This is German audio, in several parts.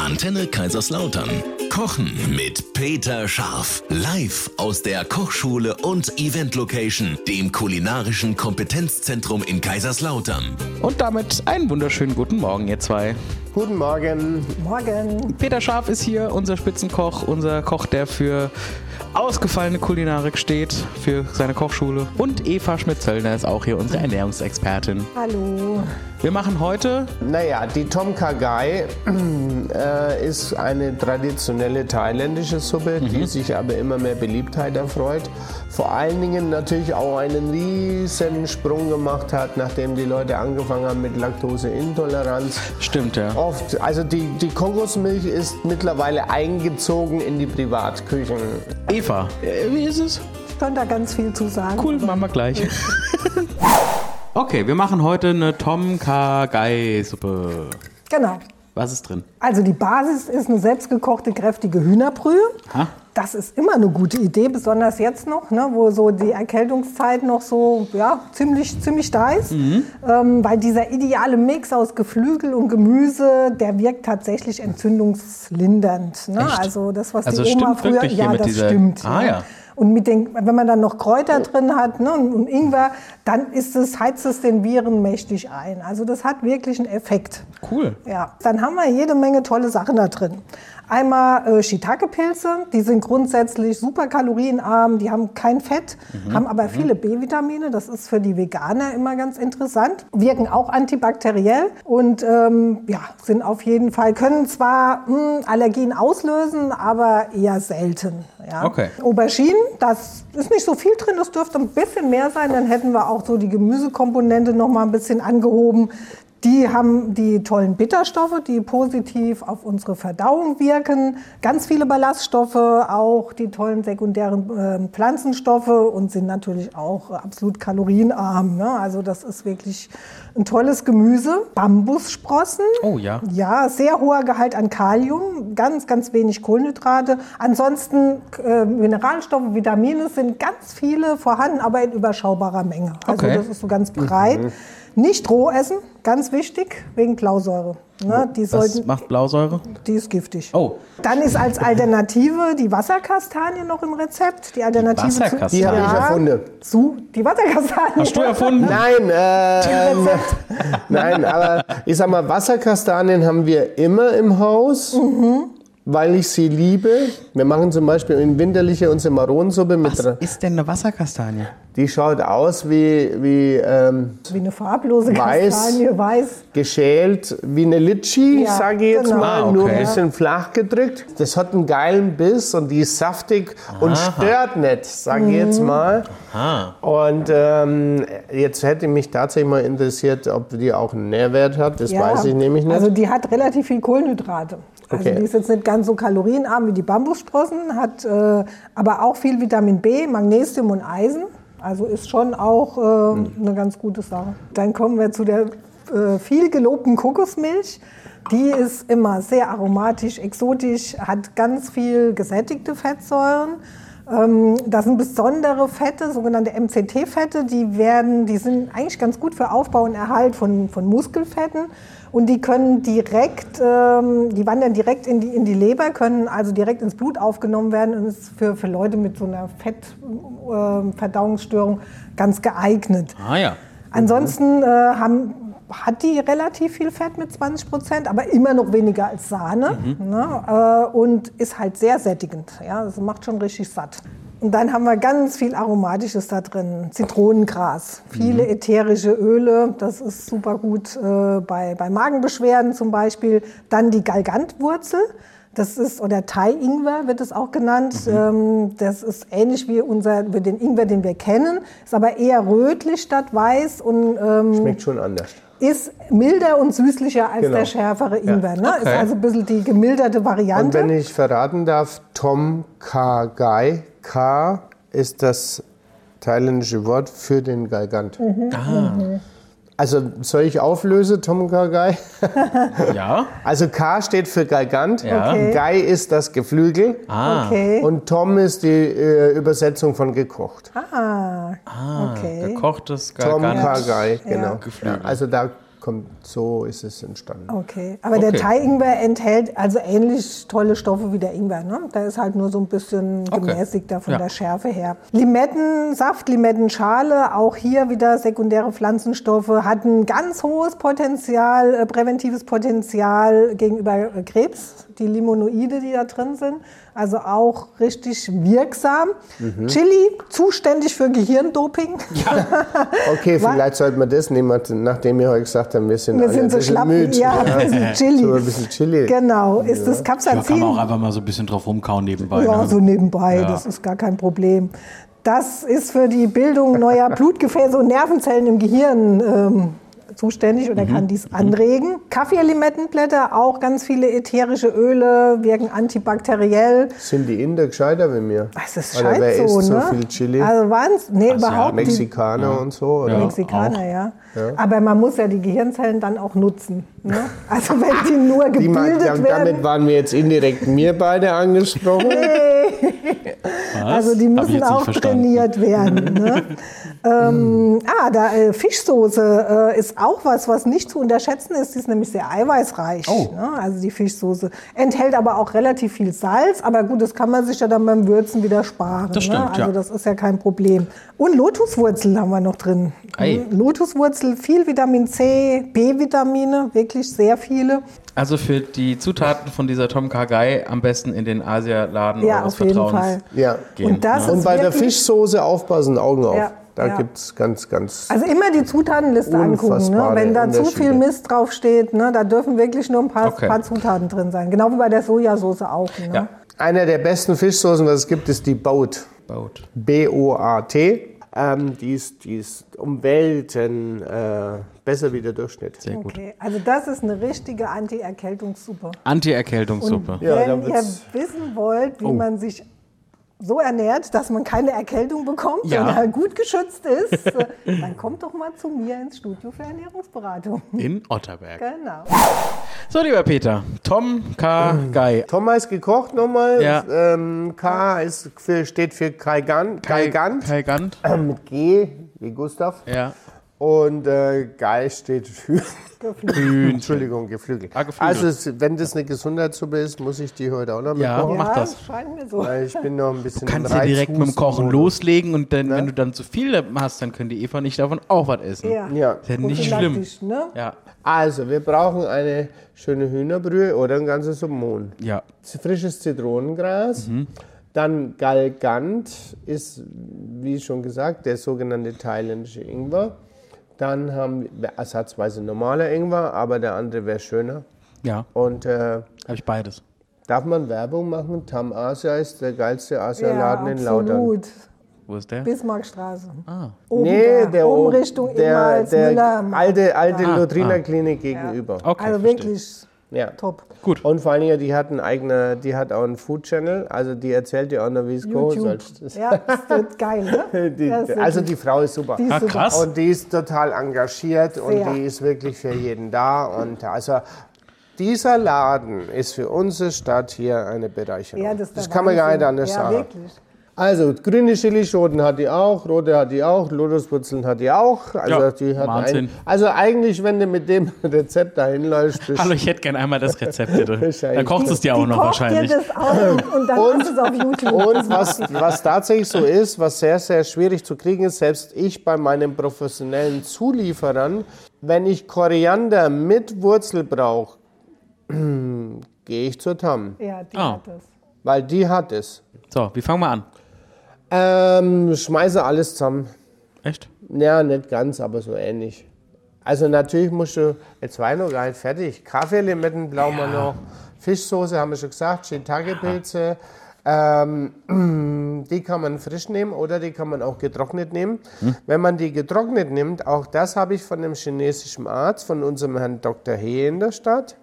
Antenne Kaiserslautern. Kochen mit Peter Scharf. Live aus der Kochschule und Event Location, dem kulinarischen Kompetenzzentrum in Kaiserslautern. Und damit einen wunderschönen guten Morgen, ihr zwei. Guten Morgen. Morgen. Peter Scharf ist hier, unser Spitzenkoch, unser Koch, der für ausgefallene Kulinarik steht, für seine Kochschule. Und Eva Schmidt-Zöllner ist auch hier unsere Ernährungsexpertin. Hallo. Wir machen heute Naja, die Tom Kha Gai äh, ist eine traditionelle thailändische Suppe, die sich aber immer mehr Beliebtheit erfreut. Vor allen Dingen natürlich auch einen riesen Sprung gemacht hat, nachdem die Leute angefangen haben mit Laktoseintoleranz. Stimmt, ja. Oft, also die, die Kokosmilch ist mittlerweile eingezogen in die Privatküchen. Eva, äh, wie ist es? Ich kann da ganz viel zu sagen. Cool, machen wir gleich. okay, wir machen heute eine Tom Kha Gai Suppe. Genau. Was ist drin? Also die Basis ist eine selbstgekochte, kräftige Hühnerbrühe. Ha? Das ist immer eine gute Idee, besonders jetzt noch, ne, wo so die Erkältungszeit noch so ja, ziemlich, ziemlich da ist. Mhm. Ähm, weil dieser ideale Mix aus Geflügel und Gemüse, der wirkt tatsächlich entzündungslindernd. Ne? Echt? Also das, was Also die Oma früher... ja, das dieser- stimmt. Ah, ja. Und mit den, wenn man dann noch Kräuter drin hat ne, und, und Ingwer, dann ist es, heizt es den Viren mächtig ein. Also das hat wirklich einen Effekt. Cool. Ja, dann haben wir jede Menge tolle Sachen da drin. Einmal äh, Shiitake-Pilze, die sind grundsätzlich super kalorienarm, die haben kein Fett, haben aber viele B-Vitamine, das ist für die Veganer immer ganz interessant, wirken auch antibakteriell und ähm, ja, sind auf jeden Fall, können zwar mh, Allergien auslösen, aber eher selten. Ja. Okay. Auberginen, das ist nicht so viel drin, das dürfte ein bisschen mehr sein, dann hätten wir auch so die Gemüsekomponente noch mal ein bisschen angehoben. Die haben die tollen Bitterstoffe, die positiv auf unsere Verdauung wirken. Ganz viele Ballaststoffe, auch die tollen sekundären äh, Pflanzenstoffe und sind natürlich auch absolut kalorienarm. Ne? Also das ist wirklich ein tolles Gemüse. Bambussprossen. Oh ja. Ja, sehr hoher Gehalt an Kalium, ganz, ganz wenig Kohlenhydrate. Ansonsten äh, Mineralstoffe, Vitamine sind ganz viele vorhanden, aber in überschaubarer Menge. Also Okay. das ist so ganz breit. Nicht roh essen, ganz wichtig, wegen Blausäure. Ne, die, Was sollten, macht Blausäure? die ist giftig. Oh, Dann ist als Alternative die Wasserkastanie noch im Rezept. Die Alternative Die zu- Wasserkastanie? Die habe ich erfunden. Zu, die Wasserkastanie. hast du erfunden? Nein, ähm, nein, aber ich sag mal, Wasserkastanien haben wir immer im Haus, weil ich sie liebe. Wir machen zum Beispiel in winterliche unsere Maronensuppe mit. Was ist denn eine Wasserkastanie? Die schaut aus wie, wie ähm, Wie eine farblose Weiß. Kastanie, weiß. geschält, wie eine Litschi, Ja, sage ich jetzt genau. mal, Ah, nur okay. ein bisschen flach gedrückt. Das hat einen geilen Biss und die ist saftig und stört nicht, sage ich jetzt mal. Ah. Und ähm, jetzt hätte mich tatsächlich mal interessiert, ob die auch einen Nährwert hat. Das Ja, weiß ich nämlich nicht. Also die hat relativ viel Kohlenhydrate. Also Okay. die ist jetzt nicht ganz so kalorienarm wie die Bambussprossen, hat äh, aber auch viel Vitamin B, Magnesium und Eisen. Also ist schon auch äh, Hm. eine ganz gute Sache. Dann kommen wir zu der äh, viel gelobten Kokosmilch. Die ist immer sehr aromatisch, exotisch, hat ganz viel gesättigte Fettsäuren. Ähm, Das sind besondere Fette, sogenannte MCT-Fette, die werden, die sind eigentlich ganz gut für Aufbau und Erhalt von, von Muskelfetten und die können direkt, ähm, die wandern direkt in die, in die Leber, können also direkt ins Blut aufgenommen werden und ist für, für Leute mit so einer Fettverdauungsstörung ganz geeignet. Ah ja. Ansonsten äh, haben, hat die relativ viel Fett mit 20 Prozent, aber immer noch weniger als Sahne. Ne? Äh, und ist halt sehr sättigend. Ja? Das macht schon richtig satt. Und dann haben wir ganz viel Aromatisches da drin. Zitronengras, viele ätherische Öle, das ist super gut äh, bei, bei Magenbeschwerden zum Beispiel. Dann die Galgantwurzel. Das ist, oder Thai-Ingwer wird es auch genannt. Ähm, das ist ähnlich wie, unser, wie den Ingwer, den wir kennen. Ist aber eher rötlich statt weiß und ähm, Schmeckt schon anders. Ist milder und süßlicher als Genau. der schärfere Ingwer. Ne? Ist Okay. also ein bisschen die gemilderte Und Variante. wenn ich verraten darf, Tom Kha Gai, K ist das thailändische Wort für den Galgant. Ah. Also soll ich auflösen, Tom Kha Gai? Ja. Also K steht für Galgant, Ja. Okay. Gai ist das Geflügel Ah. Okay. und Tom ist die äh, Übersetzung von gekocht. ah, Ah, okay. gekochtes Tom Gargant. Kha Gai, genau. Geflügel. Ja, also da kommt, so ist es entstanden. Okay, aber der Okay. Thai-Ingwer enthält also ähnlich tolle Stoffe wie der Ingwer. Ne? Der ist halt nur so ein bisschen Okay. gemäßigter von Ja. der Schärfe her. Limettensaft, Limettenschale, auch hier wieder sekundäre Pflanzenstoffe, hat ein ganz hohes Potenzial, äh, präventives Potenzial gegenüber äh, Krebs. Die Limonoide, die da drin sind, also auch richtig wirksam. Mhm. Chili, zuständig für Gehirndoping. Okay, Wa- vielleicht sollte man das nehmen, nachdem wir heute gesagt haben, wir sind, Wir alle sind ein so bisschen schlapp. müde. Ja, ein bisschen Chili. So ein bisschen Chili. Genau, ist das Ja, kann Capsaicin. man auch einfach mal so ein bisschen drauf rumkauen nebenbei. Ja, ne? so nebenbei, Ja. das ist gar kein Problem. Das ist für die Bildung neuer Blutgefäße und Nervenzellen im Gehirn ähm, zuständig oder Mhm. kann dies anregen. Kaffeelimettenblätter, auch ganz viele ätherische Öle, wirken antibakteriell. Sind die Inder gescheiter wie mir? Es ist Oder scheint wer so, isst so ne? viel Chili? Also waren's? Nee, überhaupt nicht. Mexikaner und so? Oder? Ja. Mexikaner, ja. Aber man muss ja die Gehirnzellen dann auch nutzen. Ne? Also wenn die nur Die ma- gebildet damit werden. waren wir jetzt indirekt mir beide angesprochen. Was? Also die müssen auch verstanden. trainiert werden. Ne? ähm, ah, da äh, Fischsoße äh, ist auch was, was nicht zu unterschätzen ist. Die ist nämlich sehr eiweißreich. Oh. Ne? Also die Fischsoße enthält aber auch relativ viel Salz. Aber gut, das kann man sich ja dann beim Würzen wieder sparen. Das stimmt, ne? Also ja. das ist ja kein Problem. Und Lotuswurzel haben wir noch drin. Ei. Mhm. Lotuswurzel, viel Vitamin C, B-Vitamine, wirklich sehr viele. Also für die Zutaten von dieser Tom Kha Gai am besten in den Asialaden Ja, eures auf jeden Vertrauens Fall. Ja. gehen. Und das ne? Und bei der Fischsoße aufpassen, Augen auf. Ja, Da ja. gibt es ganz, ganz. Also immer die Zutatenliste angucken. Ne? Wenn da zu viel. Mist draufsteht, ne? da dürfen wirklich nur ein paar, Okay. paar Zutaten drin sein. Genau wie bei der Sojasauce auch. Ne? Ja. Einer der besten Fischsoßen, was es gibt, ist die Boat. Baut. B-O-A-T. Ähm, die, ist, die ist um Welten äh, besser wie der Durchschnitt. Sehr gut. Okay. Also das ist eine richtige Anti-Erkältungssuppe. Anti-Erkältungssuppe. Ja, Wenn ihr wissen wollt, wie Oh. man sich so ernährt, dass man keine Erkältung bekommt Ja. oder gut geschützt ist, äh, dann kommt doch mal zu mir ins Studio für Ernährungsberatung. In Otterberg. Genau. So, lieber Peter, Tom K. Gai. Thomas gekocht nochmal. Ja. Ähm, K ist für, steht für Kaigan, Kaigant Kai Gant. mit G wie Gustav. Ja. Und äh, Gai steht für. Hühnchen. Entschuldigung, Geflügel. Ah, Geflügel. Also, wenn das eine Gesundheitssuppe ist, muss ich die heute auch noch Ja. mitkochen. Mach ja, das. scheint mir so. Weil ich bin noch ein bisschen Du kannst ja direkt mit dem Kochen Reizhusten-Modus. loslegen und dann, wenn du dann zu viel hast, dann können die Eva nicht davon auch was essen. Ja. Ja. Ist ja nicht schlimm. Ne? Ja. Also, wir brauchen eine schöne Hühnerbrühe oder ein ganzes Mohn. Ja. Frisches Zitronengras. Dann Galgant ist, wie schon gesagt, der sogenannte thailändische Ingwer. Dann haben wir ersatzweise normaler Ingwer, aber der andere wäre schöner. Ja. Und äh, Habe ich beides. darf man Werbung machen? Tam Asia ist der geilste Ja, Asialaden in Lautern. absolut. Wo ist der? Bismarckstraße. Ah. Oben Nee, der, oben o- Richtung der, der alte, alte Ah, Lutriner ah. Klinik gegenüber. Okay. also verstehe. wirklich Ja. top. Gut. Und vor allen Dingen, die hat, einen eigene, die hat auch einen Food Channel, also die erzählt dir auch noch, wie es YouTube. sollst. Ja, das wird geil, ne? Die, Das ist also die Frau ist super. die ist Ah, super. krass. Und die ist total engagiert Sehr. und die ist wirklich für jeden da. Und also dieser Laden ist für unsere Stadt hier eine Bereicherung. Ja, das, der kann man gar nicht anders ja, sagen. Wirklich. Also grüne Chilischoten hat die auch, rote hat die auch, Lotuswurzeln hat die auch. Also Ja, die hat Wahnsinn. ein, also eigentlich, wenn du mit dem Rezept dahin läufst, Hallo, ich hätte gern einmal das Rezept, bitte. Dann kocht es dir auch die noch kocht wahrscheinlich. dir das auch und dann Und- es auf YouTube. Und was, was tatsächlich so ist, was sehr, sehr schwierig zu kriegen ist, selbst ich bei meinen professionellen Zulieferern, wenn ich Koriander mit Wurzel brauche, gehe ich zur Tam, Ja, die Ah. hat das. weil die hat es. So, wie fangen wir an? Ähm, schmeiße alles zusammen. Echt? Ja, nicht ganz, aber so ähnlich. Also natürlich musst du, jetzt war ich noch gar nicht fertig. Kaffeelimetten brauchen wir noch. Fischsoße haben wir schon gesagt, Shiitake-Pilze. Ähm, die kann man frisch nehmen oder die kann man auch getrocknet nehmen. Wenn man die getrocknet nimmt, auch das habe ich von einem chinesischen Arzt, von unserem Herrn Dr. He in der Stadt.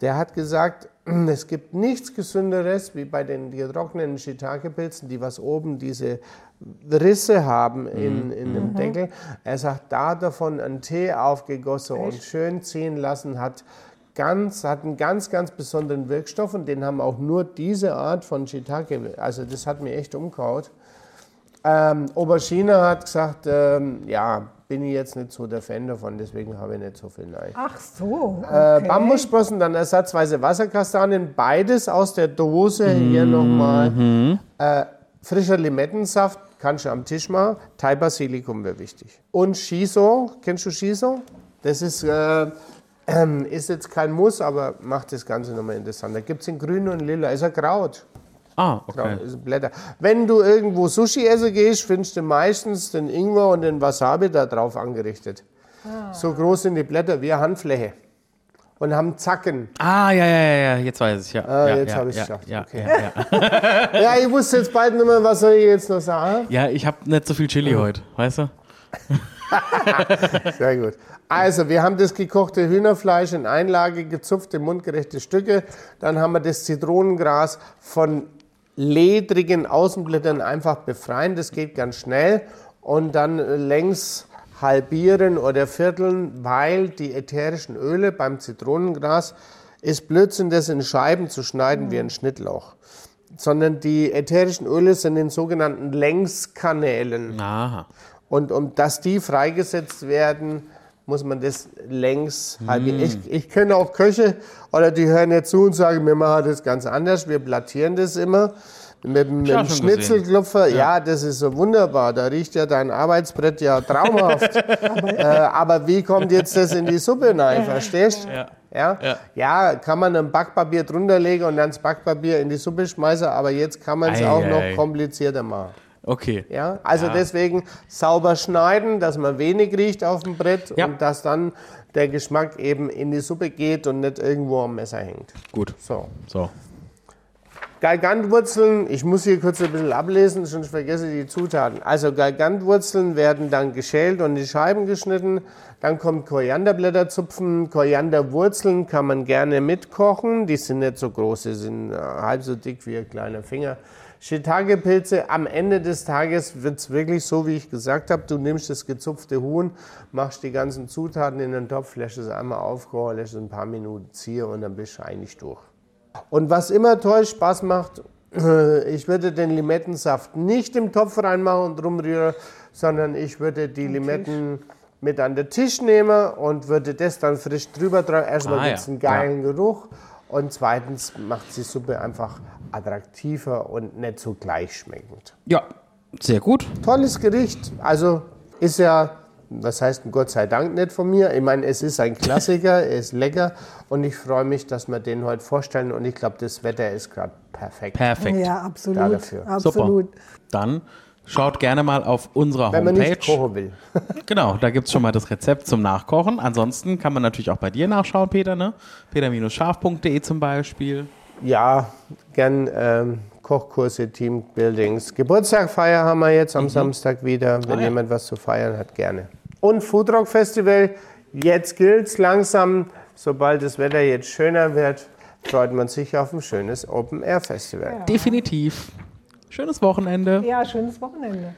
Der hat gesagt, es gibt nichts Gesünderes wie bei den getrockneten Shiitake-Pilzen, die was oben diese Risse haben in, in dem Deckel. Er sagt, da davon einen Tee aufgegossen und schön ziehen lassen, hat ganz, hat einen ganz, ganz besonderen Wirkstoff und den haben auch nur diese Art von Shiitake. Also das hat mir echt umgehauen. Ähm, Aubergine hat gesagt, ähm, ja, bin ich jetzt nicht so der Fan davon, deswegen habe ich nicht so viel Nein. Ach so. Äh, Okay. Bambussprossen, dann ersatzweise Wasserkastanien, beides aus der Dose. Hier nochmal äh, frischer Limettensaft, kannst du am Tisch machen. Thai Basilikum wäre wichtig. Und Shiso, kennst du Shiso? Das ist, äh, ist jetzt kein Muss, aber macht das Ganze nochmal interessanter. Gibt es in grün und lila, ist ein Kraut. Ah, okay. ist Blätter. Wenn du irgendwo Sushi essen gehst, findest du meistens den Ingwer und den Wasabi da drauf angerichtet. So groß sind die Blätter wie eine Handfläche. Und haben Zacken. Ah, ja, ja, ja, ja, jetzt weiß ich ja. Ah, ja, jetzt ja, hab ich's ja, geschafft. Ja, Okay. ja, ja. Ja, ich wusste jetzt bald nicht mehr, was soll ich jetzt noch sagen. ja, ich habe nicht so viel Chili heute, weißt du? Sehr gut. Also, wir haben das gekochte Hühnerfleisch in Einlage gezupft in mundgerechte Stücke. Dann haben wir das Zitronengras von ledrigen Außenblättern einfach befreien. Das geht ganz schnell. Und dann längs halbieren oder vierteln, weil die ätherischen Öle beim Zitronengras ist Blödsinn, das in Scheiben zu schneiden wie ein Schnittlauch. Sondern die ätherischen Öle sind in sogenannten Längskanälen. Aha. Und um dass die freigesetzt werden, muss man das längs halbieren. Ich, ich kenne auch Köche, oder die hören jetzt zu und sagen, wir machen das ganz anders. Wir plattieren das immer mit, mit Ja, dem Schnitzelklopfer. Ja. das ist so wunderbar. Da riecht ja dein Arbeitsbrett ja traumhaft. äh, aber wie kommt jetzt das in die Suppe rein? Verstehst du? Ja. Ja? Ja. Ja. kann man ein Backpapier drunter legen und dann das Backpapier in die Suppe schmeißen, aber jetzt kann man es auch ei. noch komplizierter machen. Okay. Ja, also deswegen sauber schneiden, dass man wenig riecht auf dem Brett Ja. und dass dann der Geschmack eben in die Suppe geht und nicht irgendwo am Messer hängt. Gut. So. So. Galgantwurzeln, ich muss hier kurz ein bisschen ablesen, sonst vergesse ich die Zutaten. Also Galgantwurzeln werden dann geschält und in Scheiben geschnitten. Dann kommt Korianderblätterzupfen. Korianderwurzeln kann man gerne mitkochen. Die sind nicht so groß, die sind äh, halb so dick wie ein kleiner Finger. Shiitake-Pilze, am Ende des Tages wird es wirklich so, wie ich gesagt habe. Du nimmst das gezupfte Huhn, machst die ganzen Zutaten in den Topf, lässt es einmal aufkochen, lässt es ein paar Minuten ziehen und dann bist du eigentlich durch. Und was immer toll Spaß macht, ich würde den Limettensaft nicht im Topf reinmachen und rumrühren, sondern ich würde die Limetten mit an den Tisch nehmen und würde das dann frisch drüber tragen. Erstmal Ah, gibt es ja. einen geilen Geruch und zweitens macht die Suppe einfach attraktiver und nicht so gleichschmeckend. Ja, sehr gut. Tolles Gericht, also ist ja, was heißt ein Gott sei Dank nicht von mir. Ich meine, es ist ein Klassiker, er ist lecker und ich freue mich, dass wir den heute vorstellen und ich glaube, das Wetter ist gerade perfekt. Perfekt. Ja, absolut. Da dafür. Absolut. Super. Dann schaut gerne mal auf unserer Wenn man Homepage. nicht kochen will. Genau, da gibt es schon mal das Rezept zum Nachkochen. Ansonsten kann man natürlich auch bei dir nachschauen, Peter, ne? peter-scharf.de zum Beispiel. Ja, gern ähm, Kochkurse, Teambuildings. Geburtstagfeier haben wir jetzt am Samstag wieder. Wenn Ah, ja. jemand was zu feiern hat, gerne. Und Foodrock Festival, jetzt gilt's langsam. Sobald das Wetter jetzt schöner wird, freut man sich auf ein schönes Open Air Festival. Definitiv. Schönes Wochenende. Ja, schönes Wochenende.